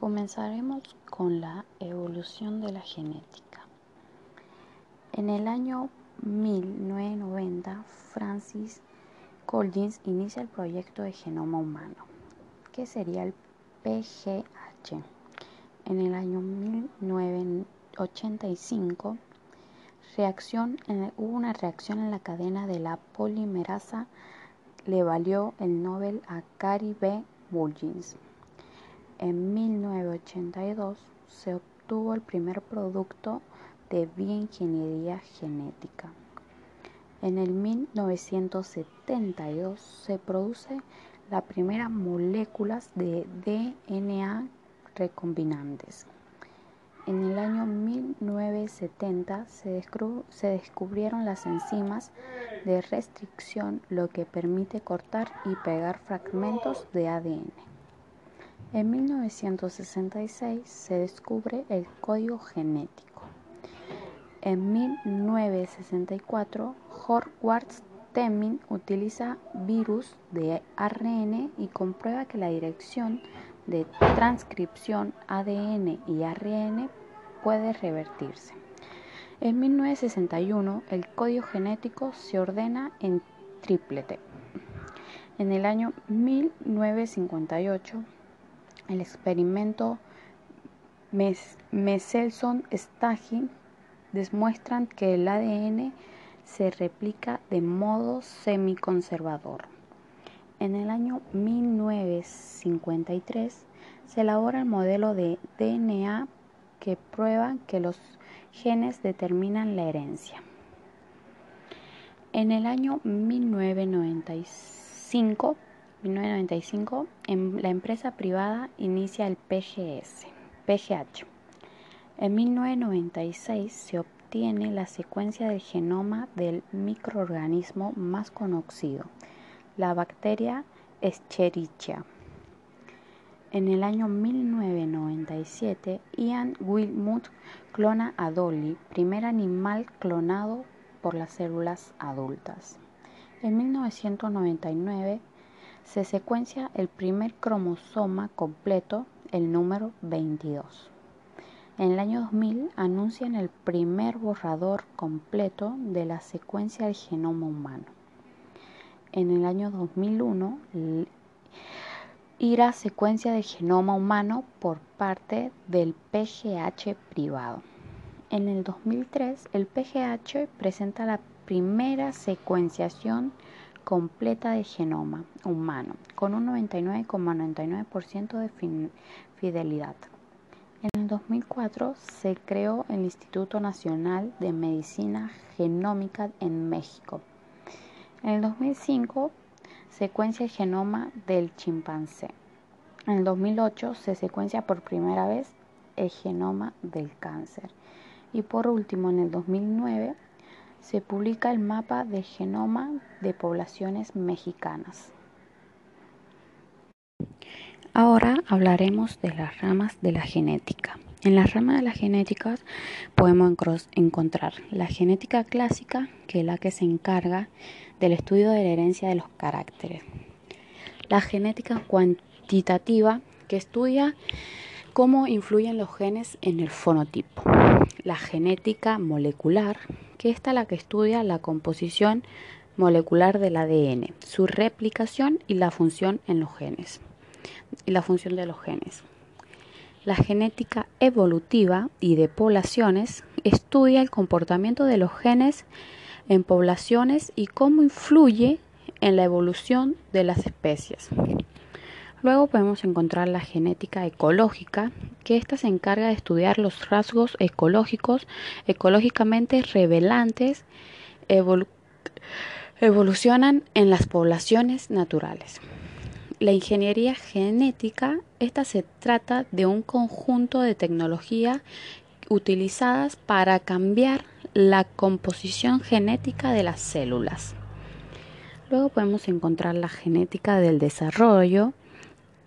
Comenzaremos con la evolución de la genética. En el año 1990, Francis Collins inicia el proyecto de genoma humano, que sería el PGH. En el año 1985, reacción hubo una reacción en la cadena de la polimerasa, le valió el Nobel a Cary B. Mullins. En 1982 se obtuvo el primer producto de bioingeniería genética. En el 1972 se produce la primera moléculas de DNA recombinantes. En el año 1970 se, se, descubrieron las enzimas de restricción, lo que permite cortar y pegar fragmentos de ADN. En 1966 se descubre el código genético. En 1964, Howard Temin utiliza virus de ARN y comprueba que la dirección de transcripción ADN y ARN puede revertirse. En 1961, el código genético se ordena en triplete. En el año 1958, el experimento Meselson-Stagin demuestran que el ADN se replica de modo semiconservador. En el año 1953 se elabora el modelo de DNA que prueba que los genes determinan la herencia. En el año 1995 1995, la empresa privada inicia el PGS, PGH. En 1996 se obtiene la secuencia del genoma del microorganismo más conocido, la bacteria Escherichia. En el año 1997, Ian Wilmut clona a Dolly, primer animal clonado por las células adultas. En 1999, se secuencia el primer cromosoma completo, el número 22. En el año 2000 anuncian el primer borrador completo de la secuencia del genoma humano. En el año 2001 irá secuencia del genoma humano por parte del PGH privado. En el 2003 el PGH presenta la primera secuenciación completa de genoma humano, con un 99,99% de fidelidad. En el 2004 se creó el Instituto Nacional de Medicina Genómica en México. En el 2005 secuencia el genoma del chimpancé. En el 2008 se secuencia por primera vez el genoma del cáncer. Y por último, en el 2009 se publica el mapa de genoma de poblaciones mexicanas. Ahora hablaremos de las ramas de la genética. En las ramas de la genética podemos encontrar la genética clásica, que es la que se encarga del estudio de la herencia de los caracteres. La genética cuantitativa, que estudia cómo influyen los genes en el fonotipo. La genética molecular, que esta la que estudia la composición molecular del ADN, su replicación y la función en los genes y la función de los genes. La genética evolutiva y de poblaciones estudia el comportamiento de los genes en poblaciones y cómo influye en la evolución de las especies. Luego podemos encontrar la genética ecológica, que ésta se encarga de estudiar los rasgos ecológicos, ecológicamente revelantes, evolucionan en las poblaciones naturales. La ingeniería genética, esta se trata de un conjunto de tecnología utilizadas para cambiar la composición genética de las células. Luego podemos encontrar la genética del desarrollo,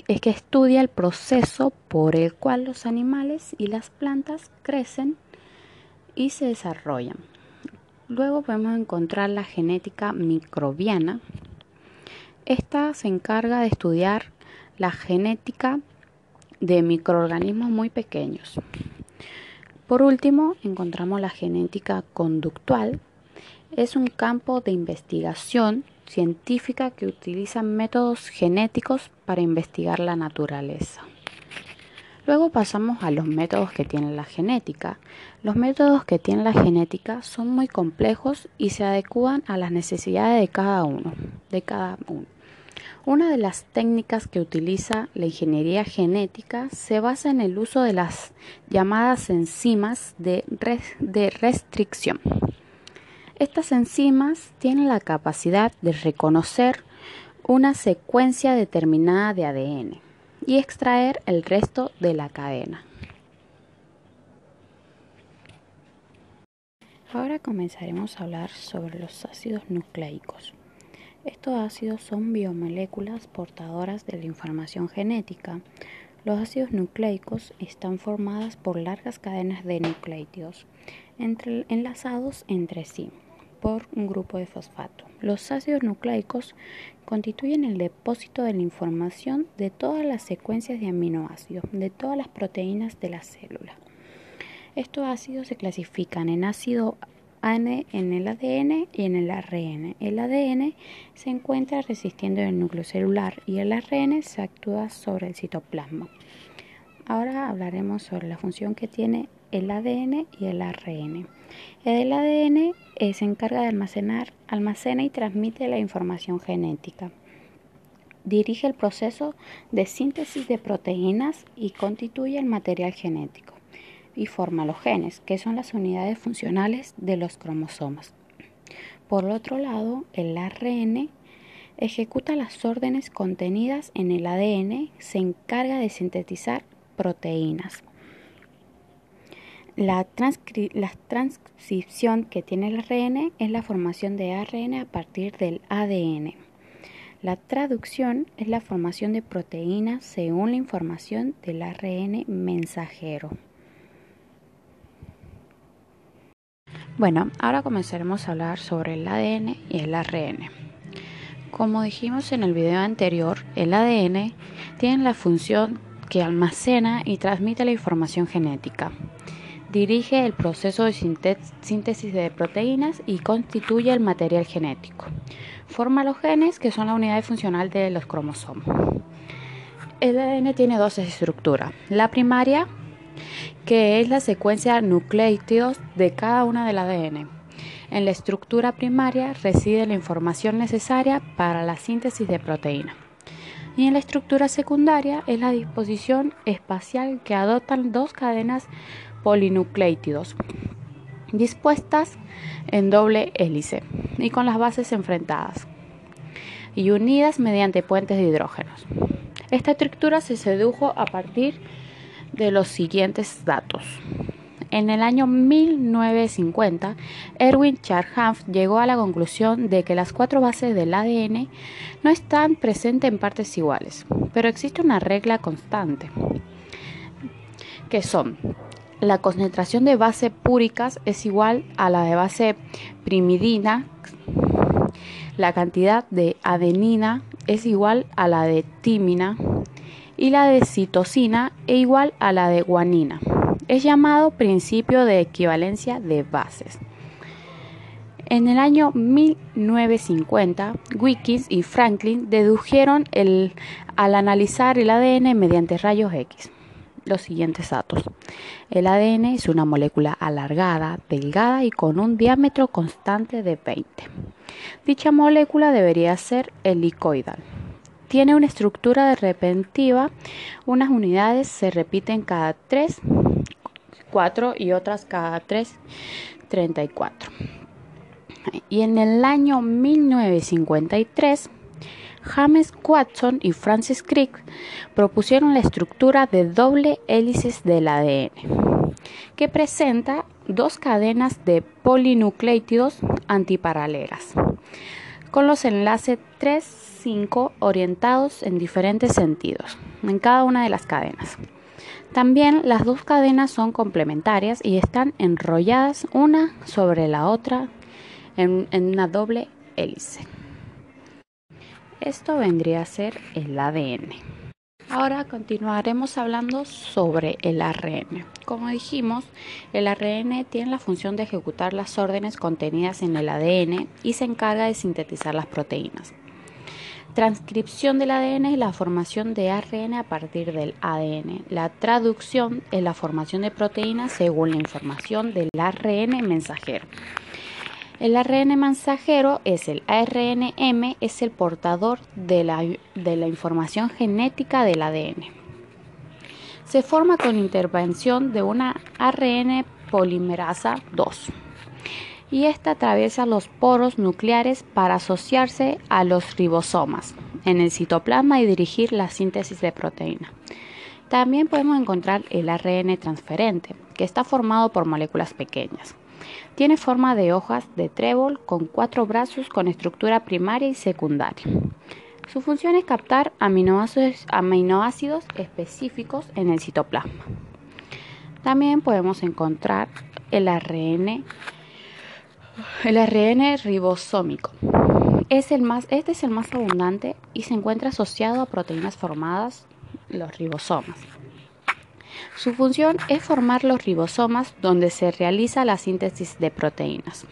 es que estudia el proceso por el cual los animales y las plantas crecen y se desarrollan. Luego podemos encontrar la genética microbiana. Esta se encarga de estudiar la genética de microorganismos muy pequeños. Por último, encontramos la genética conductual. Es un campo de investigación científica que utiliza métodos genéticos para investigar la naturaleza. Luego pasamos a los métodos que tiene la genética. Los métodos que tiene la genética son muy complejos y se adecuan a las necesidades de cada uno, de cada uno. Una de las técnicas que utiliza la ingeniería genética se basa en el uso de las llamadas enzimas de restricción. Estas enzimas tienen la capacidad de reconocer una secuencia determinada de ADN y extraer el resto de la cadena. Ahora comenzaremos a hablar sobre los ácidos nucleicos. Estos ácidos son biomoléculas portadoras de la información genética. Los ácidos nucleicos están formados por largas cadenas de nucleótidos enlazados entre sí por un grupo de fosfato. Los ácidos nucleicos constituyen el depósito de la información de todas las secuencias de aminoácidos, de todas las proteínas de la célula. Estos ácidos se clasifican en ácido en el ADN y en el ARN. El ADN se encuentra resistiendo en el núcleo celular y el ARN se actúa sobre el citoplasma. Ahora hablaremos sobre la función que tiene el ADN y el ARN. El ADN eh, se encarga de almacenar, almacena y transmite la información genética. Dirige el proceso de síntesis de proteínas y constituye el material genético. Y forma los genes, que son las unidades funcionales de los cromosomas. Por otro lado, el ARN ejecuta las órdenes contenidas en el ADN, se encarga de sintetizar proteínas. La, transcripción que tiene el ARN es la formación de ARN a partir del ADN. La traducción es la formación de proteínas según la información del ARN mensajero. Bueno, ahora comenzaremos a hablar sobre el ADN y el ARN. Como dijimos en el video anterior, el ADN tiene la función que almacena y transmite la información genética dirige el proceso de síntesis de proteínas y constituye el material genético. Forma los genes, que son la unidad funcional de los cromosomas. El ADN tiene dos estructuras. La primaria, que es la secuencia nucleótidos de cada una del ADN. En la estructura primaria reside la información necesaria para la síntesis de proteínas. Y en la estructura secundaria es la disposición espacial que adoptan dos cadenas polinucleótidos dispuestas en doble hélice y con las bases enfrentadas y unidas mediante puentes de hidrógenos. Esta estructura se sedujo a partir de los siguientes datos. En el año 1950, Erwin Charhanf llegó a la conclusión de que las cuatro bases del ADN no están presentes en partes iguales, pero existe una regla constante, que son la concentración de base púricas es igual a la de base primidina, la cantidad de adenina es igual a la de tímina y la de citosina es igual a la de guanina. Es llamado principio de equivalencia de bases. En el año 1950, Wilkins y Franklin dedujeron el, al analizar el ADN mediante rayos X los siguientes datos. El ADN es una molécula alargada, delgada y con un diámetro constante de 20. Dicha molécula debería ser helicoidal. Tiene una estructura de repentiva, unas unidades se repiten cada 3, 4 y otras cada 3, 34. Y en el año 1953 James Watson y Francis Crick propusieron la estructura de doble hélices del ADN, que presenta dos cadenas de polinucleótidos antiparalelas, con los enlaces 3-5 orientados en diferentes sentidos en cada una de las cadenas. También las dos cadenas son complementarias y están enrolladas una sobre la otra en una doble hélice. Esto vendría a ser el ADN. Ahora continuaremos hablando sobre el ARN. Como dijimos, el ARN tiene la función de ejecutar las órdenes contenidas en el ADN y se encarga de sintetizar las proteínas. Transcripción del ADN es la formación de ARN a partir del ADN. La traducción es la formación de proteínas según la información del ARN mensajero. El ARN mensajero es el ARNM, es el portador de la, información genética del ADN. Se forma con intervención de una ARN polimerasa 2 y esta atraviesa los poros nucleares para asociarse a los ribosomas en el citoplasma y dirigir la síntesis de proteína. También podemos encontrar el ARN transferente, que está formado por moléculas pequeñas. Tiene forma de hojas de trébol con cuatro brazos con estructura primaria y secundaria. Su función es captar aminoácidos, específicos en el citoplasma. También podemos encontrar el ARN el ARN ribosómico es el más, este es el más abundante y se encuentra asociado a proteínas formadas, los ribosomas. Su función es formar los ribosomas donde se realiza la síntesis de proteínas.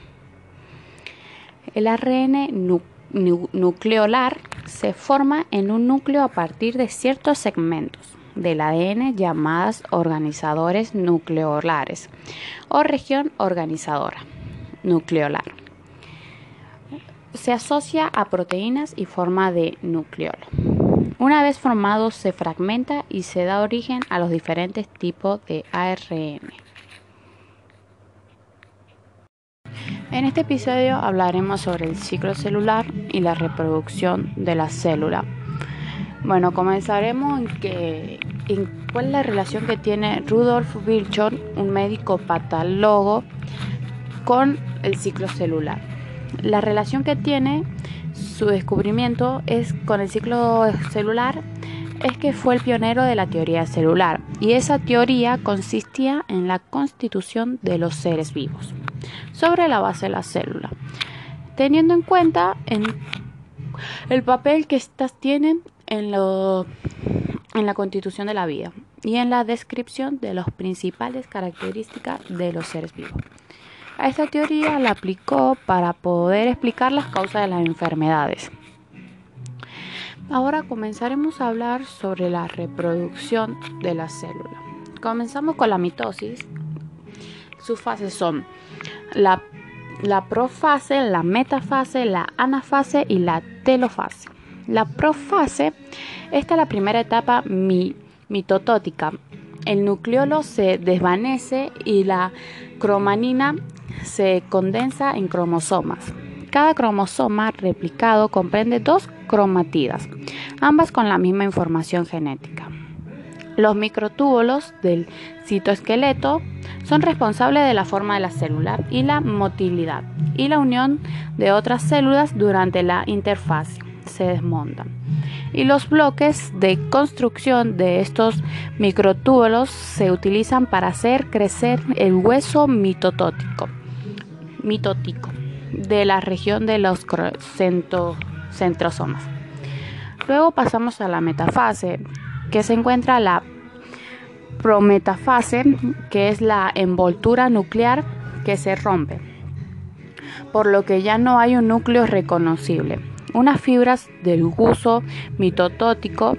El ARN nucleolar se forma en un núcleo a partir de ciertos segmentos del ADN llamadas organizadores nucleolares o región organizadora nucleolar. Se asocia a proteínas y forma de nucleolo. Una vez formado se fragmenta y se da origen a los diferentes tipos de ARN. En este episodio hablaremos sobre el ciclo celular y la reproducción de la célula. Bueno, comenzaremos en, que, cuál es la relación que tiene Rudolf Virchow, un médico patólogo, con el ciclo celular. La relación que tiene su descubrimiento es con el ciclo celular es que fue el pionero de la teoría celular y esa teoría consistía en la constitución de los seres vivos sobre la base de la célula, teniendo en cuenta en el papel que estas tienen en la constitución de la vida y en la descripción de las principales características de los seres vivos. A esta teoría la aplicó para poder explicar las causas de las enfermedades. Ahora comenzaremos a hablar sobre la reproducción de la célula. Comenzamos con la mitosis. Sus fases son la, profase, la metafase, la anafase y la telofase. La profase, esta es la primera etapa mitotótica. El nucleolo se desvanece y la cromanina se condensa en cromosomas. Cada cromosoma replicado comprende dos cromatidas, ambas con la misma información genética. Los microtúbulos del citoesqueleto son responsables de la forma de la célula y la motilidad y la unión de otras células durante la interfase se desmontan. Y los bloques de construcción de estos microtúbulos se utilizan para hacer crecer el hueso mitotótico de la región de los centrosomas. Luego pasamos a la metafase, que se encuentra la prometafase, que es la envoltura nuclear que se rompe, por lo que ya no hay un núcleo reconocible. Unas fibras del guso mitotótico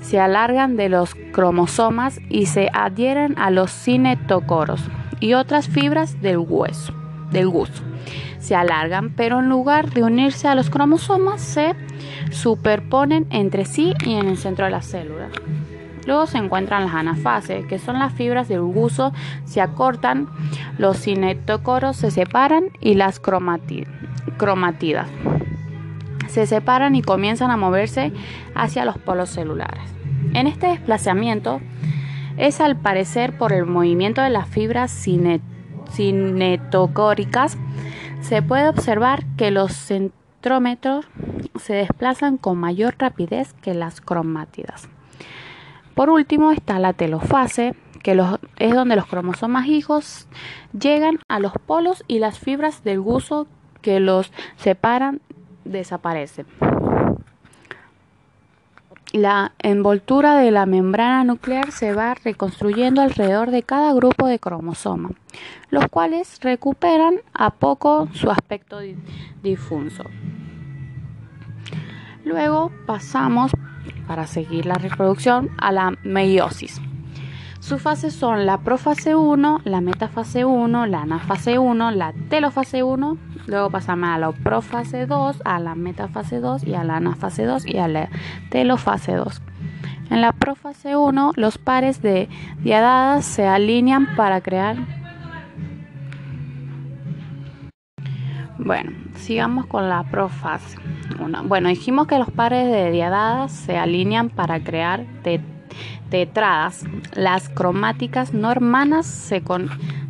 se alargan de los cromosomas y se adhieren a los cinetocoros y otras fibras del hueso del. Se alargan, pero en lugar de unirse a los cromosomas, se superponen entre sí y en el centro de la célula. Luego se encuentran las anafases, que son las fibras del guso, se acortan, los cinetocoros se separan y las cromatidas se separan y comienzan a moverse hacia los polos celulares. En este desplazamiento es al parecer por el movimiento de las fibras cinetocóricas, se puede observar que los centrómetros se desplazan con mayor rapidez que las cromátidas. Por último está la telofase, que es donde los cromosomas hijos llegan a los polos y las fibras del guso que los separan desaparecen. la envoltura de la membrana nuclear se va reconstruyendo alrededor de cada grupo de cromosomas, los cuales recuperan a poco su aspecto difuso. Luego pasamos, para seguir la reproducción, a la meiosis. Sus fases son la profase 1, la metafase 1, la anafase 1, la telofase 1, luego pasamos a la profase 2, a la metafase 2 y a la anafase 2 y a la telofase 2. En la profase 1, los pares de diadadas se alinean para crear Bueno, sigamos con la profase 1. Bueno, dijimos que los pares de diadadas se alinean para crear tetradas. Las cromáticas no hermanas se,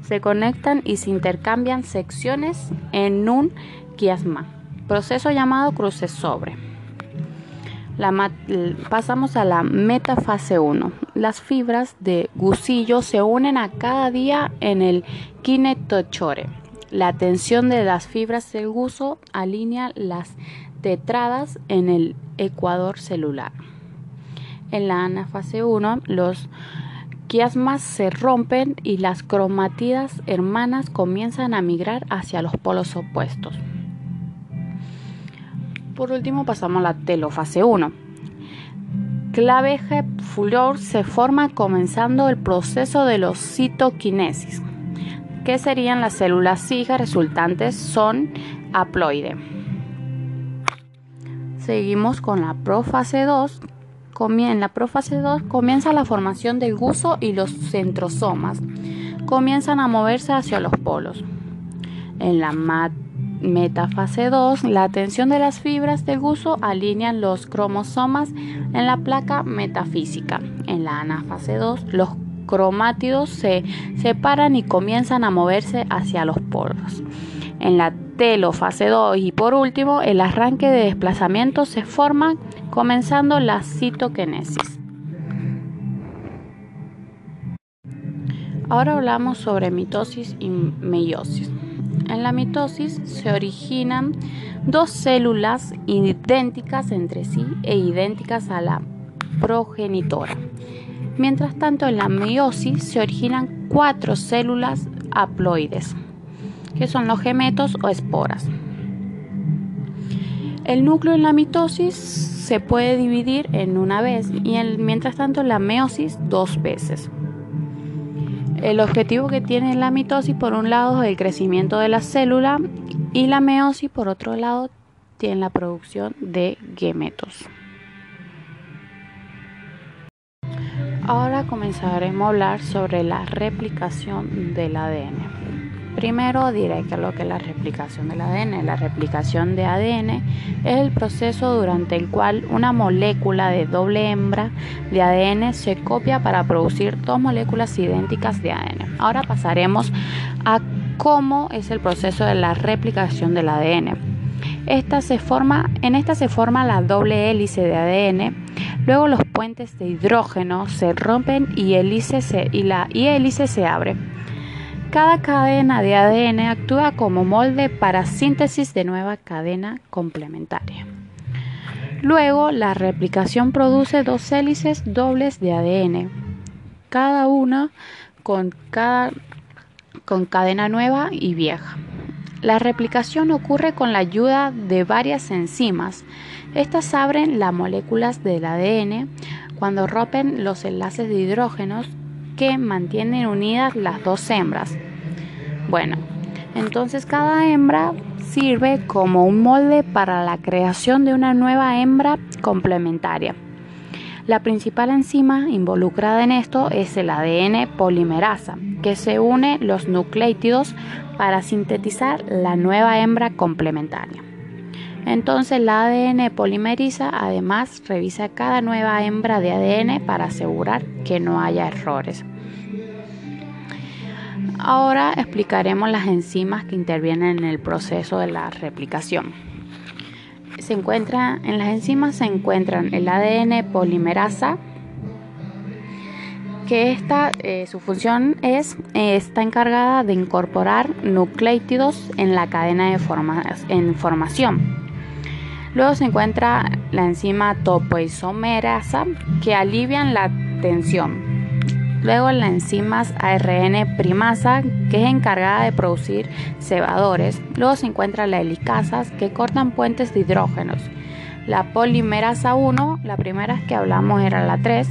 se conectan y se intercambian secciones en un quiasma, proceso llamado cruce sobre. pasamos a la metafase 1. Las fibras de gusillo se unen a cada día en el kinetochore. La tensión de las fibras del guso alinea las tetradas en el ecuador celular. En la anafase 1, los quiasmas se rompen y las cromatidas hermanas comienzan a migrar hacia los polos opuestos. Por último pasamos a la telofase 1. Clave flor se forma comenzando el proceso de los citoquinesis, que serían las células hijas resultantes son haploide. Seguimos con la profase 2, en la profase 2 comienza la formación del guso y los centrosomas comienzan a moverse hacia los polos. En la metafase 2, la tensión de las fibras del guso alinean los cromosomas en la placa metafísica. En la anafase 2, los cromátidos se separan y comienzan a moverse hacia los polos. En la telofase 2 y por último, el arranque de desplazamiento se forma comenzando la citoquinesis. Ahora hablamos sobre mitosis y meiosis. En la mitosis se originan dos células idénticas entre sí e idénticas a la progenitora. Mientras tanto, en la meiosis se originan cuatro células haploides, que son los gemetos o esporas. El núcleo en la mitosis se puede dividir en una vez y mientras tanto la meiosis dos veces. El objetivo que tiene la mitosis por un lado es el crecimiento de la célula y la meiosis por otro lado tiene la producción de gametos. Ahora comenzaremos a hablar sobre la replicación del ADN. Primero diré que lo que es la replicación del ADN. La replicación de ADN es el proceso durante el cual una molécula de doble hembra de ADN se copia para producir dos moléculas idénticas de ADN. Ahora pasaremos a cómo es el proceso de la replicación del ADN. Esta se forma, en esta se forma la doble hélice de ADN. Luego los puentes de hidrógeno se rompen y, hélice y la y hélice se abre. Cada cadena de ADN actúa como molde para síntesis de nueva cadena complementaria. Luego, la replicación produce dos hélices dobles de ADN, cada una con, con cadena nueva y vieja. La replicación ocurre con la ayuda de varias enzimas. Estas abren las moléculas del ADN cuando rompen los enlaces de hidrógenos que mantienen unidas las dos hembras. Bueno, entonces cada hembra sirve como un molde para la creación de una nueva hembra complementaria. La principal enzima involucrada en esto es el ADN polimerasa, que se une los nucleótidos para sintetizar la nueva hembra complementaria. Entonces la ADN polimeriza, además revisa cada nueva hembra de ADN para asegurar que no haya errores. Ahora explicaremos las enzimas que intervienen en el proceso de la replicación. Se encuentra, en las enzimas se encuentran el ADN polimerasa, que esta, eh, su función es, está encargada de incorporar nucleótidos en la cadena de en formación. Luego se encuentra la enzima topoisomerasa que alivian la tensión. Luego la enzima ARN primasa que es encargada de producir cebadores. Luego se encuentra la helicasas que cortan puentes de hidrógenos. La polimerasa 1, la primera que hablamos era la 3.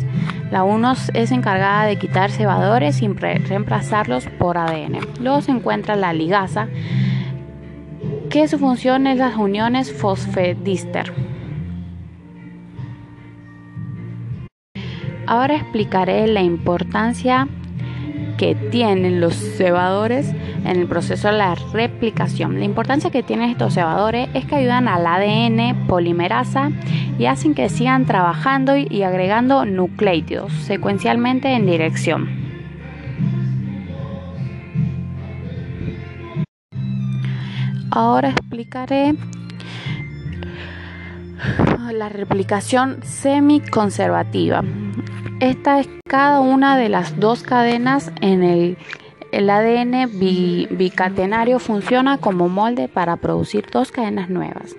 La 1 es encargada de quitar cebadores y reemplazarlos por ADN. Luego se encuentra la ligasa que su función es las uniones fosfedíster. Ahora explicaré la importancia que tienen los cebadores en el proceso de la replicación. La importancia que tienen estos cebadores es que ayudan al ADN polimerasa y hacen que sigan trabajando y agregando nucleótidos secuencialmente en dirección. Ahora explicaré la replicación semiconservativa. Esta es cada una de las dos cadenas en el, el ADN bicatenario funciona como molde para producir dos cadenas nuevas.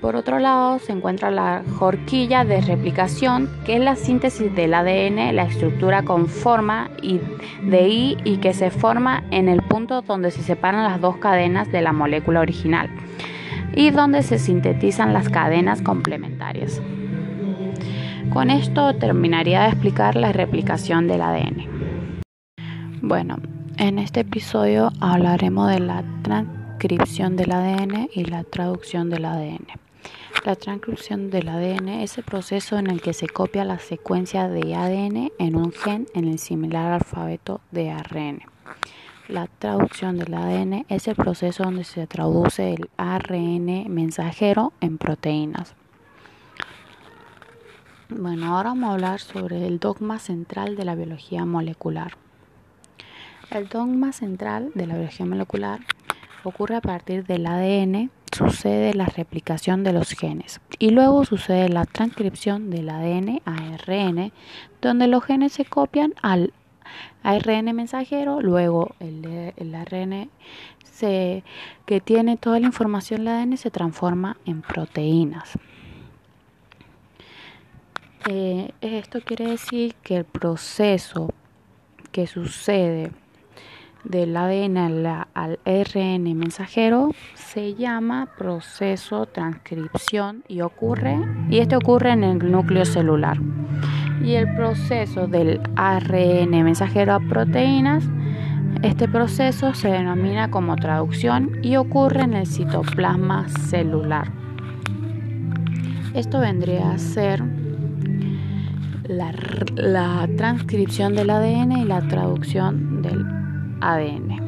Por otro lado, se encuentra la horquilla de replicación, que es la síntesis del ADN, la estructura con forma de I y que se forma en el punto donde se separan las dos cadenas de la molécula original y donde se sintetizan las cadenas complementarias. Con esto terminaría de explicar la replicación del ADN. Bueno, en este episodio hablaremos de la transcripción del ADN y la traducción del ADN. La transcripción del ADN es el proceso en el que se copia la secuencia de ADN en un gen en el similar alfabeto de ARN. La traducción del ADN es el proceso donde se traduce el ARN mensajero en proteínas. Bueno, ahora vamos a hablar sobre el dogma central de la biología molecular. El dogma central de la biología molecular ocurre a partir del ADN, sucede la replicación de los genes y luego sucede la transcripción del ADN a ARN, donde los genes se copian al ARN mensajero, luego el, ARN que tiene toda la información del ADN se transforma en proteínas. Eh, esto quiere decir que el proceso que sucede del ADN al, al, RN mensajero se llama proceso transcripción y ocurre y este ocurre en el núcleo celular. Y el proceso del ARN mensajero a proteínas, este proceso se denomina como traducción y ocurre en el citoplasma celular. Esto vendría a ser la, transcripción del ADN y la traducción del ADN.